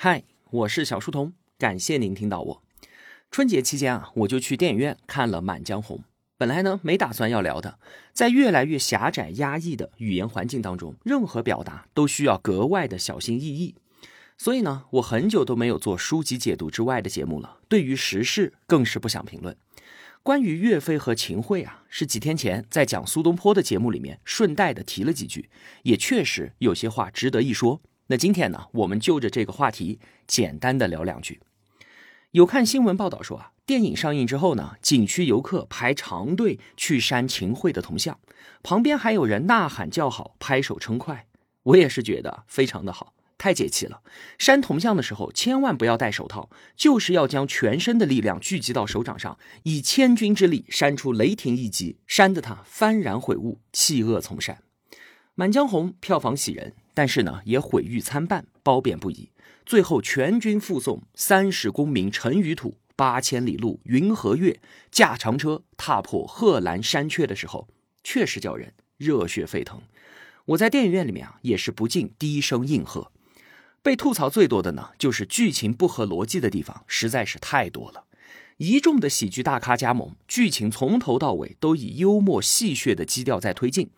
嗨，我是小书童，感谢您听到我。春节期间啊，我就去电影院看了《满江红》。本来呢，没打算要聊的，在越来越狭窄、压抑的语言环境当中，任何表达都需要格外的小心翼翼。所以呢，我很久都没有做书籍解读之外的节目了。对于时事，更是不想评论。关于岳飞和秦桧啊，是几天前在讲苏东坡的节目里面顺带的提了几句，也确实有些话值得一说。那今天呢，我们就着这个话题简单的聊两句。有看新闻报道说啊，电影上映之后呢，景区游客排长队去删秦桧的铜像，旁边还有人呐喊叫好、拍手称快。我也是觉得非常的好，太解气了。删铜像的时候千万不要戴手套，就是要将全身的力量聚集到手掌上，以千钧之力删出雷霆一击，删得他幡然悔悟，弃恶从善。《满江红》票房喜人。但是呢，也毁誉参半，褒贬不一。最后全军覆宋，三十功名尘与土，八千里路云和月，驾长车踏破贺兰山阙的时候，确实叫人热血沸腾。我在电影院里面啊，也是不禁低声应和。被吐槽最多的呢，就是剧情不合逻辑的地方实在是太多了。一众的喜剧大咖加盟，剧情从头到尾都以幽默戏谑的基调在推进。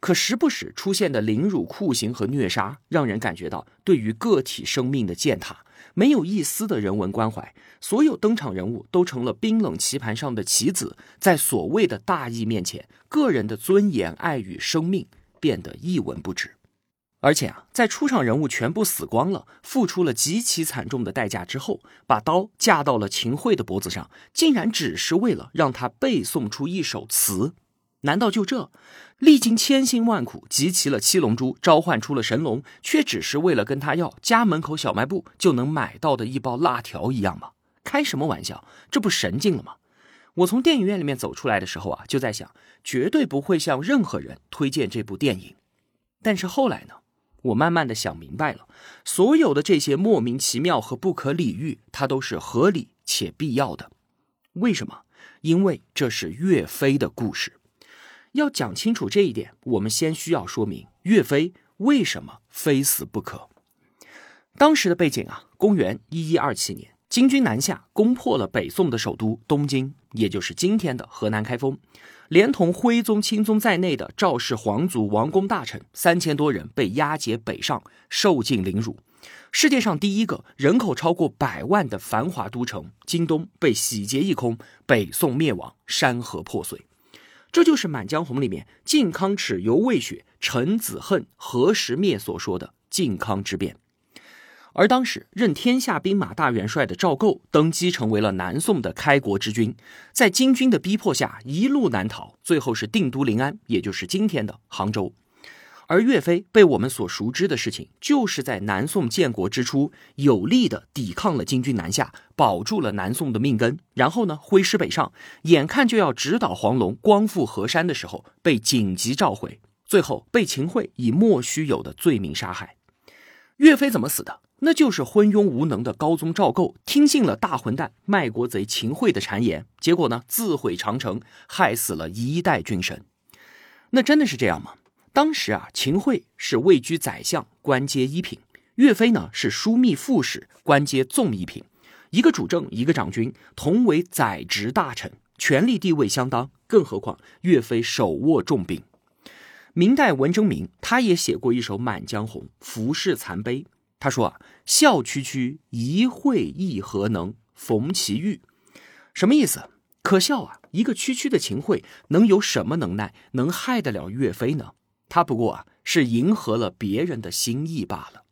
可时不时出现的凌辱、酷刑和虐杀，让人感觉到对于个体生命的践踏，没有一丝的人文关怀。所有登场人物都成了冰冷棋盘上的棋子，在所谓的大义面前，个人的尊严、爱与生命变得一文不值。而且啊，在出场人物全部死光了，付出了极其惨重的代价之后，把刀架到了秦桧的脖子上，竟然只是为了让他背诵出一首词。难道就这，历经千辛万苦集齐了七龙珠，召唤出了神龙，却只是为了跟他要家门口小卖部就能买到的一包辣条一样吗？开什么玩笑，这不神经了吗？我从电影院里面走出来的时候啊，就在想，绝对不会向任何人推荐这部电影。但是后来呢，我慢慢的想明白了，所有的这些莫名其妙和不可理喻，它都是合理且必要的。为什么？因为这是岳飞的故事。要讲清楚这一点，我们先需要说明岳飞为什么非死不可。当时的背景啊，公元一一二七年，金军南下，攻破了北宋的首都东京，也就是今天的河南开封，连同徽宗、钦宗在内的赵氏皇族、王公大臣三千多人被押解北上，受尽凌辱。世界上第一个人口超过百万的繁华都城京东被洗劫一空，北宋灭亡，山河破碎。这就是《满江红》里面“靖康耻犹未雪，臣子恨何时灭”所说的靖康之变。而当时任天下兵马大元帅的赵构登基，成为了南宋的开国之君，在金军的逼迫下一路南逃，最后是定都临安，也就是今天的杭州。而岳飞被我们所熟知的事情，就是在南宋建国之初，有力的抵抗了金军南下，保住了南宋的命根。然后呢，挥师北上，眼看就要直捣黄龙、光复河山的时候，被紧急召回，最后被秦桧以莫须有的罪名杀害。岳飞怎么死的？那就是昏庸无能的高宗赵构听信了大混蛋卖国贼秦桧的谗言，结果呢，自毁长城，害死了一代军神。那真的是这样吗？当时啊，秦桧是位居宰相，官阶一品；岳飞呢是枢密副使，官阶纵一品。一个主政，一个掌军，同为宰执大臣，权力地位相当。更何况岳飞手握重兵。明代文征明他也写过一首《满江红·浮世残碑》，他说啊：“笑区区一会亦何能逢其玉？”什么意思？可笑啊！一个区区的秦桧能有什么能耐，能害得了岳飞呢？他不过啊，是迎合了别人的心意罢了。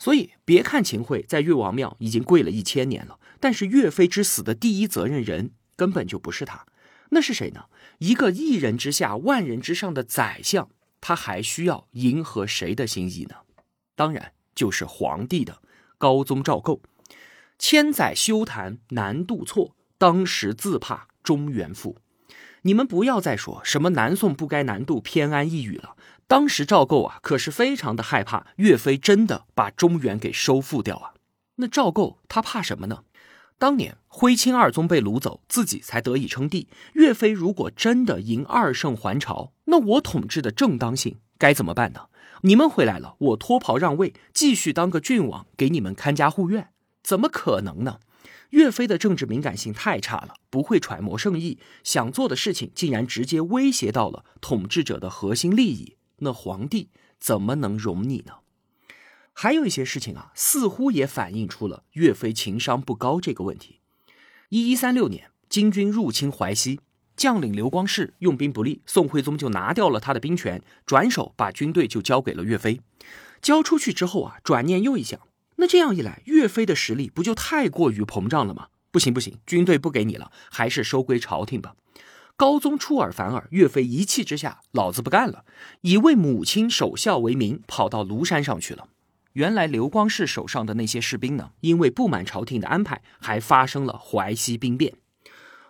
所以，别看秦桧在岳王庙已经跪了一千年了，但是岳飞之死的第一责任人根本就不是他，那是谁呢？一个一人之下、万人之上的宰相，他还需要迎合谁的心意呢？当然就是皇帝的。高宗赵构，千载休谈南渡错，当时自怕中原覆。你们不要再说什么南宋不该南渡偏安一隅了。当时赵构啊，可是非常的害怕岳飞真的把中原给收复掉啊。那赵构他怕什么呢？当年徽钦二宗被掳走，自己才得以称帝。岳飞如果真的迎二圣还朝，那我统治的正当性该怎么办呢？你们回来了，我脱袍让位，继续当个郡王，给你们看家护院，怎么可能呢？岳飞的政治敏感性太差了，不会揣摩圣意，想做的事情竟然直接威胁到了统治者的核心利益，那皇帝怎么能容你呢？还有一些事情啊，似乎也反映出了岳飞情商不高这个问题。一一三六年，金军入侵淮西，将领刘光世用兵不利，宋徽宗就拿掉了他的兵权，转手把军队就交给了岳飞。交出去之后啊，转念又一想。那这样一来，岳飞的实力不就太过于膨胀了吗？不行不行，军队不给你了，还是收归朝廷吧。高宗出尔反尔，岳飞一气之下，老子不干了，以为母亲守孝为名，跑到庐山上去了。原来刘光世手上的那些士兵呢，因为不满朝廷的安排，还发生了淮西兵变。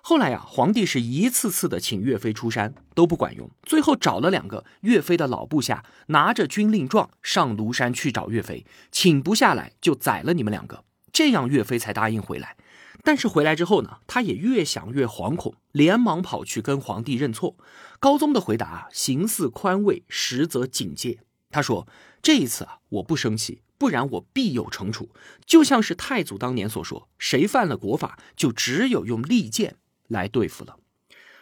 后来呀，皇帝是一次次的请岳飞出山都不管用，最后找了两个岳飞的老部下，拿着军令状上庐山去找岳飞，请不下来就宰了你们两个，这样岳飞才答应回来。但是回来之后呢，他也越想越惶恐，连忙跑去跟皇帝认错。高宗的回答啊形似宽慰，实则警戒。他说：“这一次啊，我不生气，不然我必有惩处。就像是太祖当年所说，谁犯了国法，就只有用利剑。”来对付了，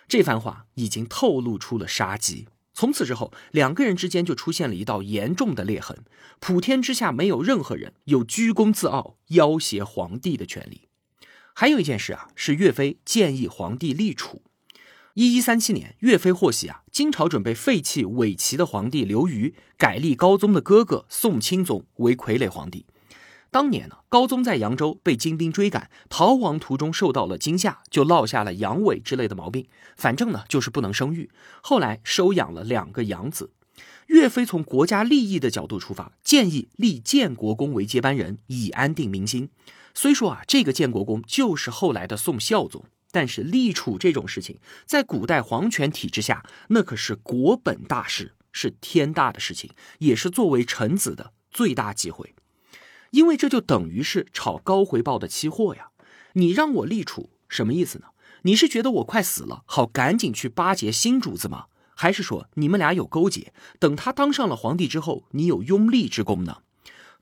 这番话已经透露出了杀机。从此之后，两个人之间就出现了一道严重的裂痕。普天之下没有任何人有居功自傲、要挟皇帝的权利。还有一件事啊，是岳飞建议皇帝立储。一一三七年，岳飞获悉啊，金朝准备废弃伪齐的皇帝刘虞，改立高宗的哥哥宋钦宗为傀儡皇帝。当年呢，高宗在扬州被金兵追赶，逃亡途中受到了惊吓，就落下了阳痿之类的毛病。反正呢，就是不能生育。后来收养了两个养子。岳飞从国家利益的角度出发，建议立建国公为接班人，以安定民心。虽说啊，这个建国公就是后来的宋孝宗，但是立储这种事情，在古代皇权体制下，那可是国本大事，是天大的事情，也是作为臣子的最大机会。因为这就等于是炒高回报的期货呀！你让我立储什么意思呢？你是觉得我快死了，好赶紧去巴结新主子吗？还是说你们俩有勾结？等他当上了皇帝之后，你有拥立之功呢？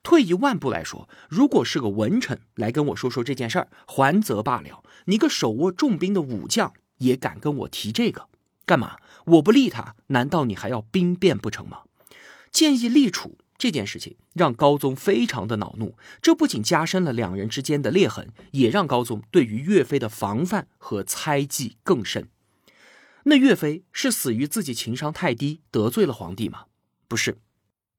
退一万步来说，如果是个文臣来跟我说说这件事儿，还则罢了。你个手握重兵的武将也敢跟我提这个，干嘛？我不立他，难道你还要兵变不成吗？建议立储。这件事情让高宗非常的恼怒，这不仅加深了两人之间的裂痕，也让高宗对于岳飞的防范和猜忌更深。那岳飞是死于自己情商太低，得罪了皇帝吗？不是。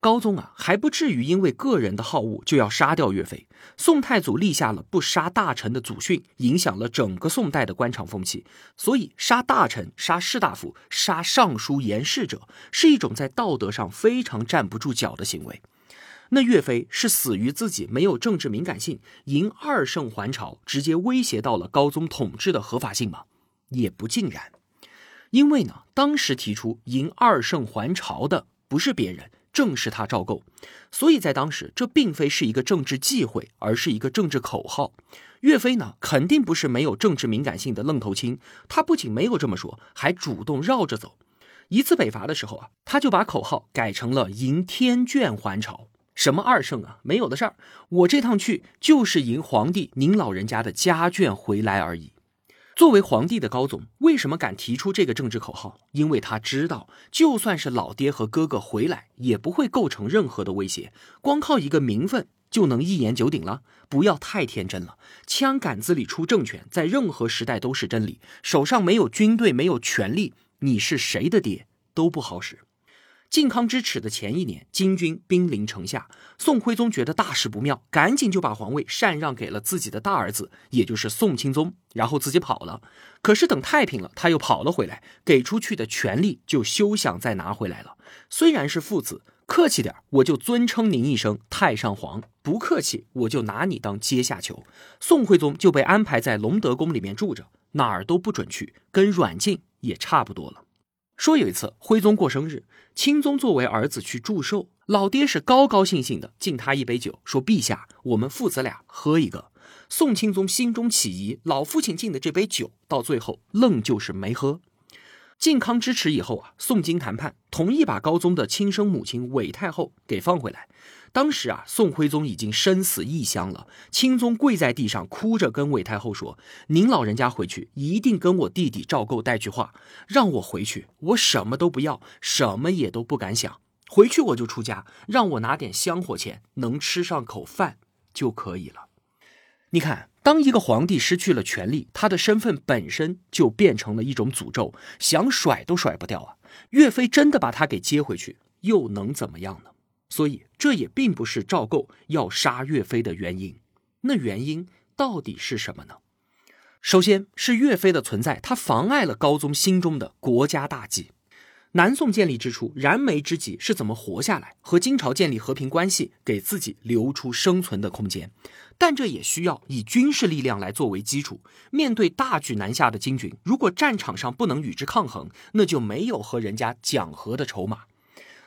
高宗啊，还不至于因为个人的好恶就要杀掉岳飞。宋太祖立下了不杀大臣的祖训，影响了整个宋代的官场风气。所以，杀大臣、杀士大夫、杀尚书言事者，是一种在道德上非常站不住脚的行为。那岳飞是死于自己没有政治敏感性，迎二圣还朝，直接威胁到了高宗统治的合法性吗？也不尽然。因为呢，当时提出迎二圣还朝的不是别人。正是他赵构，所以在当时，这并非是一个政治忌讳，而是一个政治口号。岳飞呢，肯定不是没有政治敏感性的愣头青，他不仅没有这么说，还主动绕着走。一次北伐的时候啊，他就把口号改成了“迎天眷还朝”，什么二圣啊，没有的事儿。我这趟去就是迎皇帝您老人家的家眷回来而已。作为皇帝的高总，为什么敢提出这个政治口号？因为他知道，就算是老爹和哥哥回来，也不会构成任何的威胁。光靠一个名分就能一言九鼎了？不要太天真了。枪杆子里出政权，在任何时代都是真理。手上没有军队，没有权力，你是谁的爹都不好使。靖康之耻的前一年，金军兵临城下，宋徽宗觉得大事不妙，赶紧就把皇位禅让给了自己的大儿子，也就是宋钦宗，然后自己跑了。可是等太平了，他又跑了回来，给出去的权力就休想再拿回来了。虽然是父子，客气点我就尊称您一声太上皇；不客气，我就拿你当阶下囚。宋徽宗就被安排在隆德宫里面住着，哪儿都不准去，跟软禁也差不多了。说有一次徽宗过生日，钦宗作为儿子去祝寿，老爹是高高兴兴的敬他一杯酒，说：“陛下，我们父子俩喝一个。”宋钦宗心中起疑，老父亲敬的这杯酒，到最后愣就是没喝。靖康之耻以后啊，宋金谈判同意把高宗的亲生母亲韦太后给放回来。当时啊，宋徽宗已经生死异乡了，钦宗跪在地上哭着跟韦太后说：“您老人家回去一定跟我弟弟赵构带句话，让我回去，我什么都不要，什么也都不敢想，回去我就出家，让我拿点香火钱，能吃上口饭就可以了。”你看。当一个皇帝失去了权力，他的身份本身就变成了一种诅咒，想甩都甩不掉啊！岳飞真的把他给接回去，又能怎么样呢？所以这也并不是赵构要杀岳飞的原因。那原因到底是什么呢？首先是岳飞的存在，他妨碍了高宗心中的国家大计。南宋建立之初，燃眉之急是怎么活下来，和金朝建立和平关系，给自己留出生存的空间。但这也需要以军事力量来作为基础。面对大举南下的金军，如果战场上不能与之抗衡，那就没有和人家讲和的筹码。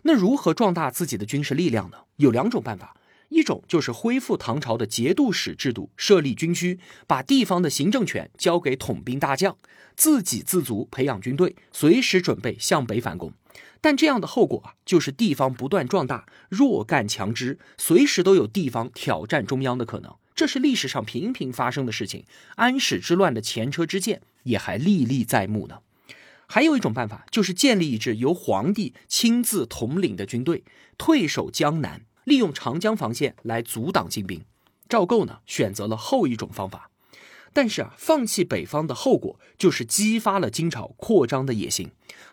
那如何壮大自己的军事力量呢？有两种办法。一种就是恢复唐朝的节度使制度，设立军区，把地方的行政权交给统兵大将，自给自足，培养军队，随时准备向北反攻。但这样的后果啊，就是地方不断壮大，弱干强支，随时都有地方挑战中央的可能。这是历史上频频发生的事情，安史之乱的前车之鉴也还历历在目呢。还有一种办法，就是建立一支由皇帝亲自统领的军队，退守江南。利用长江防线来阻挡金兵，赵构呢选择了后一种方法，但是啊，放弃北方的后果就是激发了金朝扩张的野心，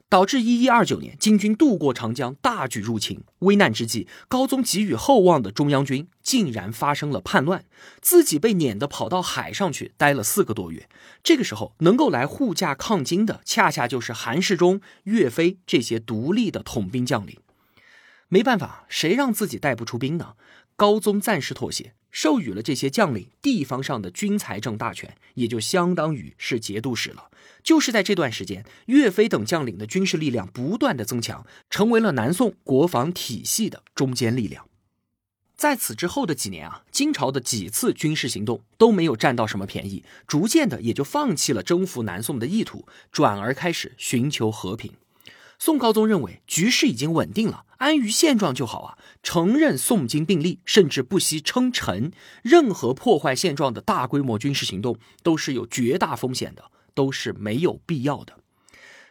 导致一一二九年金军渡过长江，大举入侵。危难之际，高宗给予厚望的中央军竟然发生了叛乱，自己被撵得跑到海上去待了四个多月。这个时候，能够来护驾抗金的，恰恰就是韩世忠、岳飞这些独立的统兵将领。没办法，谁让自己带不出兵呢？高宗暂时妥协，授予了这些将领地方上的军财政大权，也就相当于是节度使了。就是在这段时间，岳飞等将领的军事力量不断的增强，成为了南宋国防体系的中坚力量。在此之后的几年啊，金朝的几次军事行动都没有占到什么便宜，逐渐的也就放弃了征服南宋的意图，转而开始寻求和平。宋高宗认为局势已经稳定了，安于现状就好啊！承认宋金并立，甚至不惜称臣。任何破坏现状的大规模军事行动都是有绝大风险的，都是没有必要的。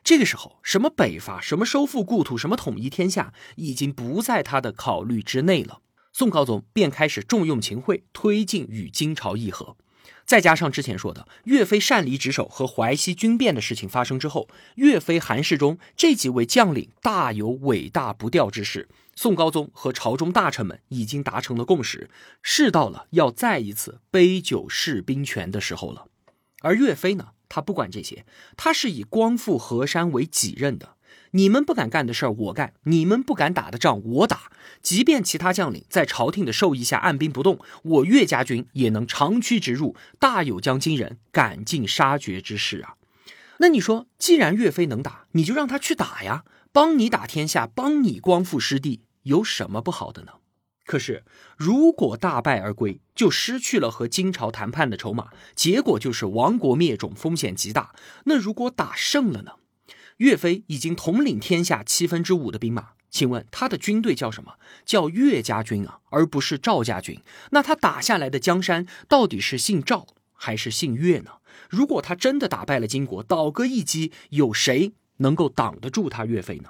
这个时候，什么北伐，什么收复故土，什么统一天下，已经不在他的考虑之内了。宋高宗便开始重用秦桧，推进与金朝议和。再加上之前说的岳飞擅离职守和淮西军变的事情发生之后，岳飞、韩世忠这几位将领大有尾大不掉之势。宋高宗和朝中大臣们已经达成了共识，是到了要再一次杯酒释兵权的时候了。而岳飞呢，他不管这些，他是以光复河山为己任的。你们不敢干的事儿我干，你们不敢打的仗我打。即便其他将领在朝廷的授意下按兵不动，我岳家军也能长驱直入，大有将金人赶尽杀绝之势啊！那你说，既然岳飞能打，你就让他去打呀，帮你打天下，帮你光复失地，有什么不好的呢？可是，如果大败而归，就失去了和金朝谈判的筹码，结果就是亡国灭种，风险极大。那如果打胜了呢？岳飞已经统领天下七分之五的兵马，请问他的军队叫什么？叫岳家军啊，而不是赵家军。那他打下来的江山到底是姓赵还是姓岳呢？如果他真的打败了金国，倒戈一击，有谁能够挡得住他岳飞呢？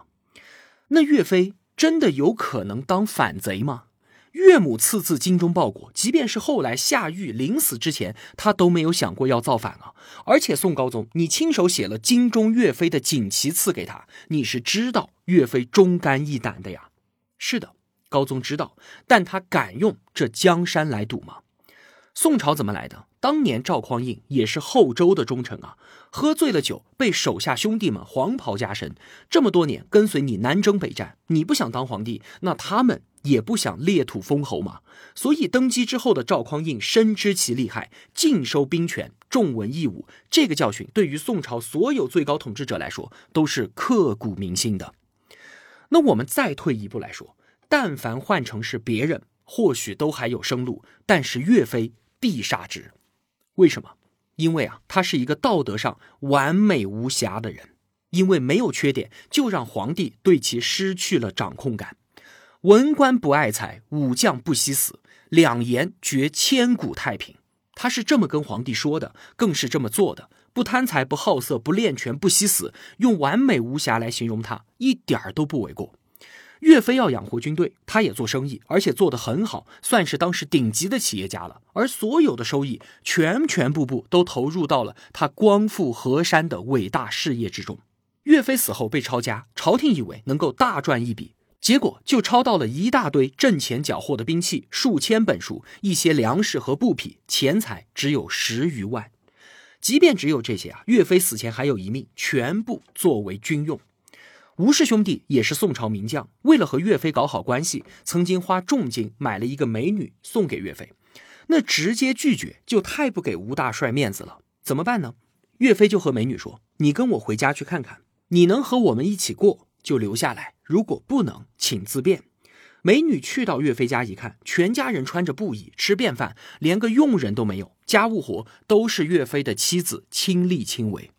那岳飞真的有可能当反贼吗？岳母次次精忠报国，即便是后来夏玉临死之前，他都没有想过要造反啊！而且宋高宗，你亲手写了精忠岳飞的锦旗赐给他，你是知道岳飞忠肝义胆的呀？是的，高宗知道，但他敢用这江山来赌吗？宋朝怎么来的？当年赵匡胤也是后周的忠臣啊，喝醉了酒，被手下兄弟们黄袍加身，这么多年跟随你南征北战，你不想当皇帝，那他们。也不想裂土封侯嘛，所以登基之后的赵匡胤深知其厉害，尽收兵权，重文抑武。这个教训对于宋朝所有最高统治者来说都是刻骨铭心的。那我们再退一步来说，但凡换成是别人，或许都还有生路，但是岳飞必杀之。为什么？因为啊，他是一个道德上完美无瑕的人。因为没有缺点，就让皇帝对其失去了掌控感。文官不爱财，武将不惜死，两言绝千古太平。他是这么跟皇帝说的，更是这么做的。不贪财，不好色，不恋权，不惜死，用完美无瑕来形容他，一点儿都不为过。岳飞要养活军队，他也做生意，而且做得很好，算是当时顶级的企业家了。而所有的收益，全全部部都投入到了他光复河山的伟大事业之中。岳飞死后被抄家，朝廷以为能够大赚一笔，结果就抄到了一大堆挣钱缴获的兵器，数千本书，一些粮食和布匹，钱财只有十余万。即便只有这些啊，岳飞死前还有一命，全部作为军用。吴氏兄弟也是宋朝名将，为了和岳飞搞好关系，曾经花重金买了一个美女送给岳飞。那直接拒绝就太不给吴大帅面子了，怎么办呢？岳飞就和美女说：“你跟我回家去看看，你能和我们一起过就留下来，如果不能，请自便。”美女去到岳飞家一看，全家人穿着布衣，吃便饭，连个佣人都没有，家务活都是岳飞的妻子亲力亲为。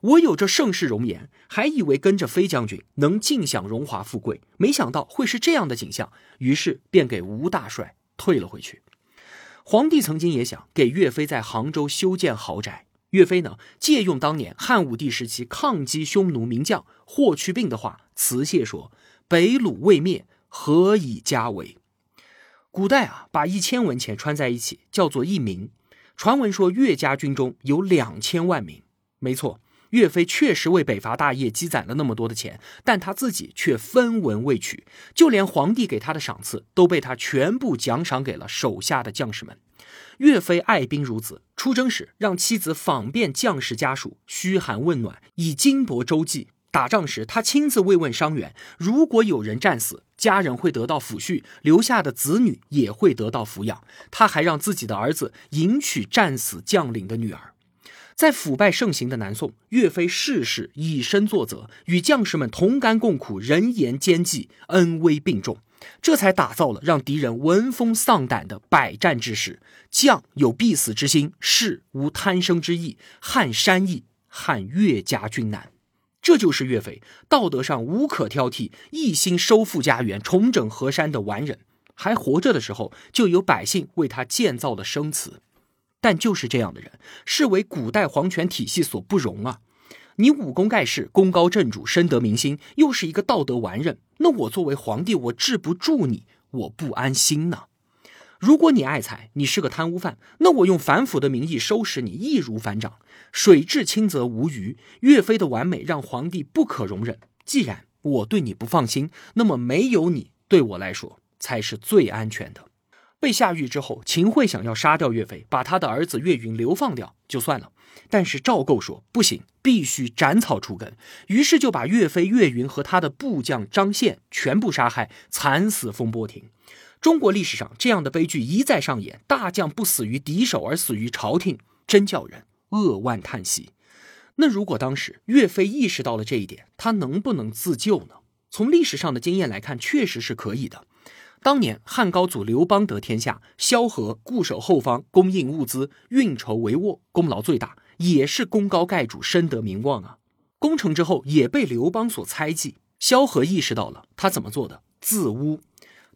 我有这盛世容颜，还以为跟着飞将军能尽享荣华富贵，没想到会是这样的景象，于是便给吴大帅退了回去。皇帝曾经也想给岳飞在杭州修建豪宅，岳飞呢借用当年汉武帝时期抗击匈奴名将霍去病的话辞谢说：“北虏未灭，何以家为？”古代啊，把一千文钱穿在一起叫做一名。传闻说岳家军中有两千万名，没错。岳飞确实为北伐大业积攒了那么多的钱，但他自己却分文未取，就连皇帝给他的赏赐都被他全部奖赏给了手下的将士们。岳飞爱兵如子，出征时让妻子访遍将士家属，嘘寒问暖，以金帛周济；打仗时，他亲自慰问伤员。如果有人战死，家人会得到抚恤，留下的子女也会得到抚养。他还让自己的儿子迎娶战死将领的女儿。在腐败盛行的南宋，岳飞事事以身作则，与将士们同甘共苦，人言兼济，恩威并重，这才打造了让敌人闻风丧胆的百战之势。将有必死之心，士无贪生之意。撼山易，撼岳家军难。这就是岳飞道德上无可挑剔，一心收复家园、重整河山的完人。还活着的时候，就有百姓为他建造了生祠。但就是这样的人，是为古代皇权体系所不容啊！你武功盖世，功高震主，深得民心，又是一个道德完人，那我作为皇帝，我治不住你，我不安心呢。如果你爱财，你是个贪污犯，那我用反腐的名义收拾你，易如反掌。水至清则无鱼。岳飞的完美让皇帝不可容忍。既然我对你不放心，那么没有你，对我来说才是最安全的。被下狱之后，秦桧想要杀掉岳飞，把他的儿子岳云流放掉就算了。但是赵构说不行，必须斩草除根，于是就把岳飞、岳云和他的部将张宪全部杀害，惨死风波亭。中国历史上这样的悲剧一再上演，大将不死于敌手而死于朝廷，真叫人扼腕叹息。那如果当时岳飞意识到了这一点，他能不能自救呢？从历史上的经验来看，确实是可以的。当年汉高祖刘邦得天下，萧何固守后方，供应物资，运筹帷幄，功劳最大，也是功高盖主，深得名望啊。攻城之后，也被刘邦所猜忌。萧何意识到了，他怎么做的？自污，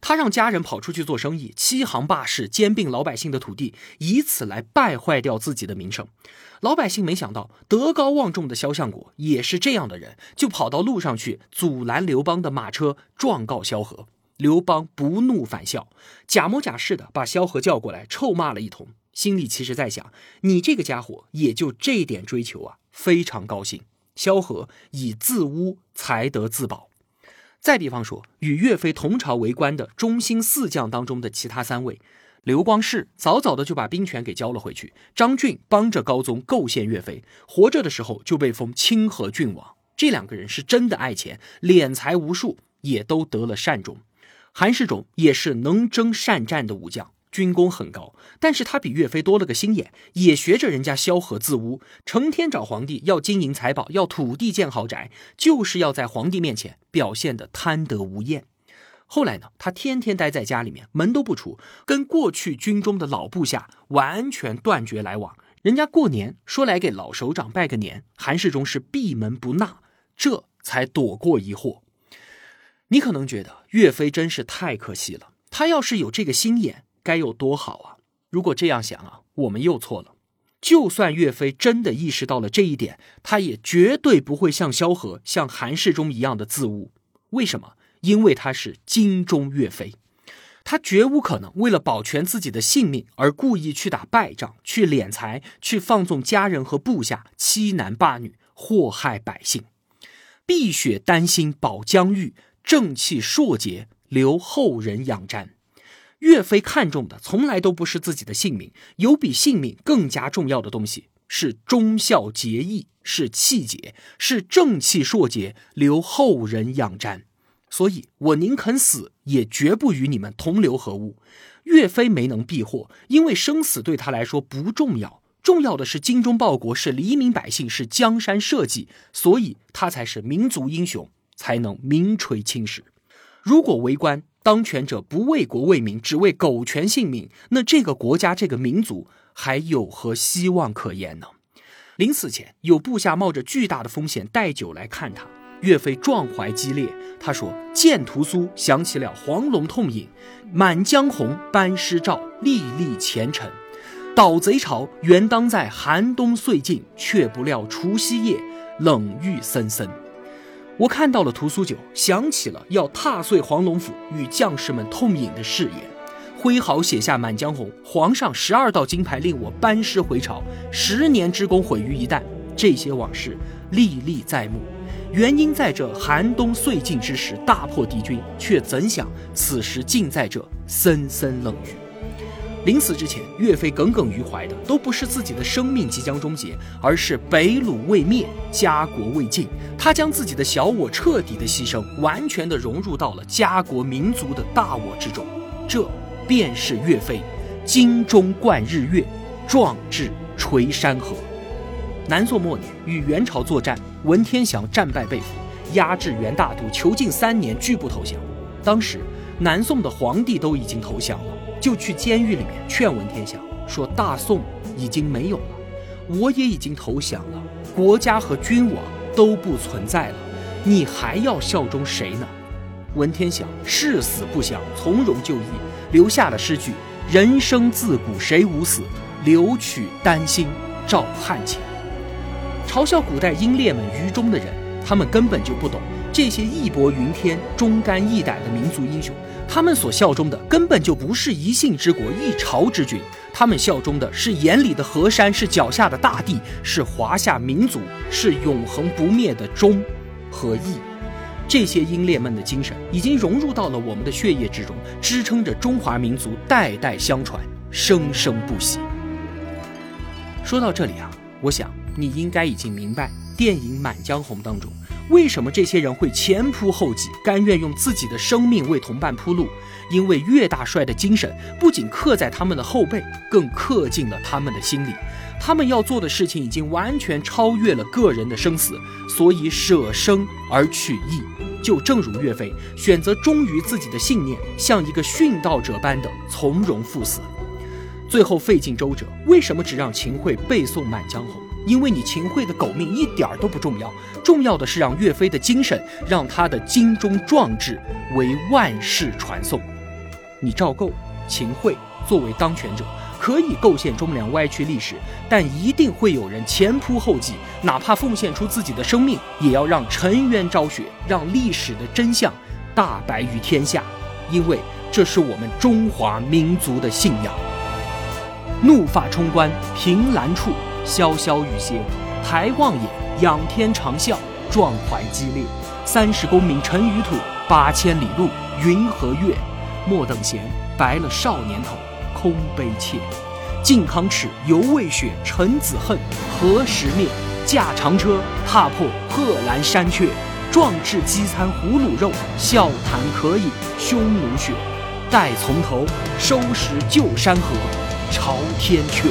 他让家人跑出去做生意，欺行霸市，兼并老百姓的土地，以此来败坏掉自己的名声。老百姓没想到，德高望重的萧相国也是这样的人，就跑到路上去阻拦刘邦的马车，状告萧何。刘邦不怒反笑，假模假式的把萧何叫过来，臭骂了一通，心里其实在想：你这个家伙也就这点追求啊，非常高兴。萧何以自污才得自保。再比方说，与岳飞同朝为官的中兴四将当中的其他三位，刘光世早早的就把兵权给交了回去，张俊帮着高宗构陷岳飞，活着的时候就被封清河郡王。这两个人是真的爱钱，敛财无数，也都得了善终。韩世忠也是能征善战的武将，军功很高，但是他比岳飞多了个心眼，也学着人家萧何自污，成天找皇帝要金银财宝，要土地建豪宅，就是要在皇帝面前表现的贪得无厌。后来呢，他天天待在家里面，门都不出，跟过去军中的老部下完全断绝来往。人家过年说来给老首长拜个年，韩世忠是闭门不纳，这才躲过一祸。你可能觉得岳飞真是太可惜了，他要是有这个心眼，该有多好啊！如果这样想啊，我们又错了。就算岳飞真的意识到了这一点，他也绝对不会像萧何、像韩世忠一样的自误。为什么？因为他是精忠岳飞，他绝无可能为了保全自己的性命而故意去打败仗、去敛财、去放纵家人和部下、欺男霸女、祸害百姓。碧血丹心保疆域，正气硕节留后人仰瞻。岳飞看重的从来都不是自己的性命，有比性命更加重要的东西，是忠孝节义，是气节，是正气硕节，留后人仰瞻。所以我宁肯死，也绝不与你们同流合污。岳飞没能避祸，因为生死对他来说不重要，重要的是精忠报国，是黎民百姓，是江山社稷，所以他才是民族英雄，才能名垂青史。如果为官，当权者不为国为民，只为苟全性命，那这个国家、这个民族还有何希望可言呢？临死前，有部下冒着巨大的风险带酒来看他。岳飞壮怀激烈，他说：“见屠苏，想起了黄龙痛饮，满江红，班师照，历历前尘。倒贼朝，原当在寒冬岁尽，却不料除夕夜，冷雨森森。”我看到了屠苏酒，想起了要踏碎黄龙府与将士们痛饮的誓言，挥毫写下《满江红》，皇上十二道金牌令我班师回朝，十年之功毁于一旦，这些往事历历在目。原因在这寒冬岁尽之时大破敌军，却怎想此时尽在这森森冷雨。临死之前，岳飞耿耿于怀的都不是自己的生命即将终结，而是北虏未灭，家国未尽。他将自己的小我彻底的牺牲，完全的融入到了家国民族的大我之中。这便是岳飞，精忠贯日月，壮志垂山河。南宋末年与元朝作战，文天祥战败被俘，押至元大都囚禁三年，拒不投降。当时南宋的皇帝都已经投降了。就去监狱里面劝文天祥说：“大宋已经没有了，我也已经投降了，国家和君王都不存在了，你还要效忠谁呢？”文天祥誓死不降，从容就义，留下了诗句：“人生自古谁无死，留取丹心照汗青。”嘲笑古代英烈们愚忠的人，他们根本就不懂这些义薄云天、忠肝义胆的民族英雄。他们所效忠的根本就不是一姓之国、一朝之君，他们效忠的是眼里的河山，是脚下的大地，是华夏民族，是永恒不灭的忠和义。这些英烈们的精神已经融入到了我们的血液之中，支撑着中华民族代代相传，生生不息。说到这里啊，我想你应该已经明白电影《满江红》当中。为什么这些人会前仆后继，甘愿用自己的生命为同伴铺路？因为岳大帅的精神不仅刻在他们的后背，更刻进了他们的心里。他们要做的事情已经完全超越了个人的生死，所以舍生而取义。就正如岳飞选择忠于自己的信念，像一个殉道者般的从容赴死。最后费尽周折，为什么只让秦桧背诵《满江红》？因为你秦桧的狗命一点儿都不重要，重要的是让岳飞的精神，让他的精忠壮志为万世传颂。你赵构、秦桧作为当权者，可以构陷忠良歪曲历史，但一定会有人前仆后继，哪怕奉献出自己的生命，也要让沉冤昭雪，让历史的真相大白于天下。因为这是我们中华民族的信仰。怒发冲冠，凭栏处。潇潇雨歇，抬望眼，仰天长啸，壮怀激烈。三十功名尘与土，八千里路云和月。莫等闲，白了少年头，空悲切。靖康耻，犹未雪；臣子恨，何时灭？驾长车，踏破贺兰山阙。壮志饥餐胡虏肉，笑谈渴饮匈奴血。待从头，收拾旧山河，朝天阙。